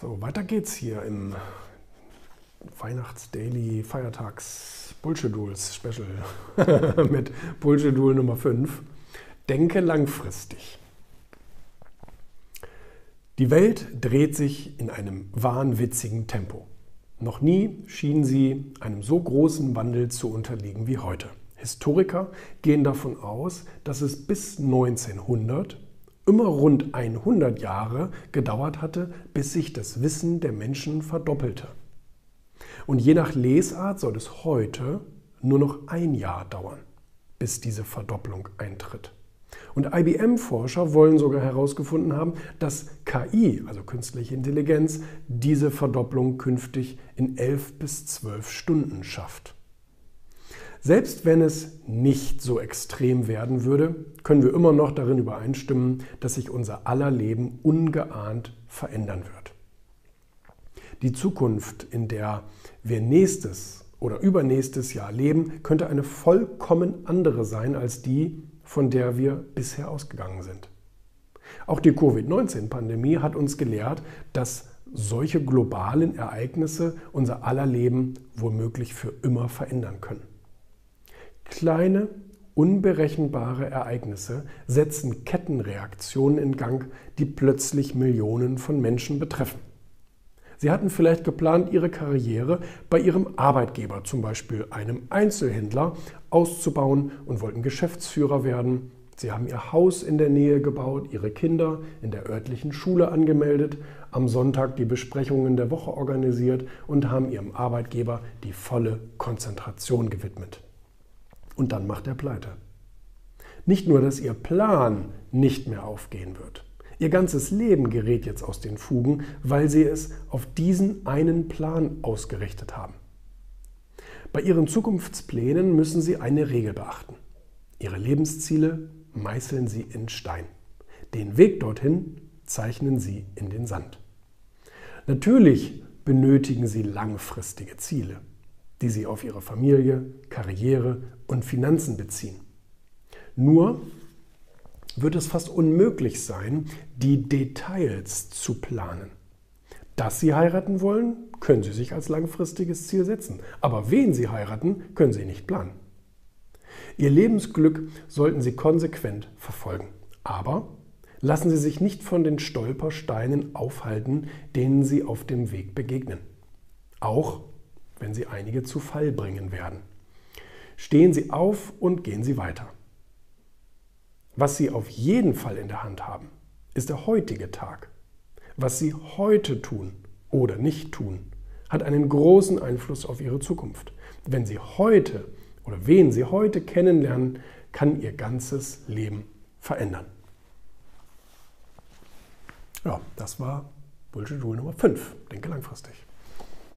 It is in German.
So, weiter geht's hier im Weihnachts-Daily Feiertags Bullshit-Duels Special mit Bullshit-Duel Nummer 5. Denke langfristig. Die Welt dreht sich in einem wahnwitzigen Tempo. Noch nie schien sie einem so großen Wandel zu unterliegen wie heute. Historiker gehen davon aus, dass es bis 1900 immer rund 100 Jahre gedauert hatte, bis sich das Wissen der Menschen verdoppelte. Und je nach Lesart soll es heute nur noch ein Jahr dauern, bis diese Verdopplung eintritt. Und IBM-Forscher wollen sogar herausgefunden haben, dass KI, also künstliche Intelligenz, diese Verdopplung künftig in 11 bis 12 Stunden schafft. Selbst wenn es nicht so extrem werden würde, können wir immer noch darin übereinstimmen, dass sich unser aller Leben ungeahnt verändern wird. Die Zukunft, in der wir nächstes oder übernächstes Jahr leben, könnte eine vollkommen andere sein als die, von der wir bisher ausgegangen sind. Auch die Covid-19-Pandemie hat uns gelehrt, dass solche globalen Ereignisse unser aller Leben womöglich für immer verändern können. Kleine, unberechenbare Ereignisse setzen Kettenreaktionen in Gang, die plötzlich Millionen von Menschen betreffen. Sie hatten vielleicht geplant, ihre Karriere bei ihrem Arbeitgeber, zum Beispiel einem Einzelhändler, auszubauen und wollten Geschäftsführer werden. Sie haben ihr Haus in der Nähe gebaut, ihre Kinder in der örtlichen Schule angemeldet, am Sonntag die Besprechungen der Woche organisiert und haben ihrem Arbeitgeber die volle Konzentration gewidmet und dann macht er pleite. Nicht nur, dass ihr Plan nicht mehr aufgehen wird. Ihr ganzes Leben gerät jetzt aus den Fugen, weil sie es auf diesen einen Plan ausgerichtet haben. Bei ihren Zukunftsplänen müssen sie eine Regel beachten. Ihre Lebensziele meißeln sie in Stein. Den Weg dorthin zeichnen sie in den Sand. Natürlich benötigen sie langfristige Ziele die sie auf ihre Familie, Karriere und Finanzen beziehen. Nur wird es fast unmöglich sein, die Details zu planen. Dass Sie heiraten wollen, können Sie sich als langfristiges Ziel setzen. Aber wen Sie heiraten, können Sie nicht planen. Ihr Lebensglück sollten Sie konsequent verfolgen. Aber lassen Sie sich nicht von den Stolpersteinen aufhalten, denen Sie auf dem Weg begegnen. Auch wenn sie einige zu Fall bringen werden. Stehen Sie auf und gehen Sie weiter. Was Sie auf jeden Fall in der Hand haben, ist der heutige Tag. Was Sie heute tun oder nicht tun, hat einen großen Einfluss auf Ihre Zukunft. Wenn Sie heute oder wen Sie heute kennenlernen, kann Ihr ganzes Leben verändern. Ja, das war Bullshit Rule Nummer 5. Denke langfristig.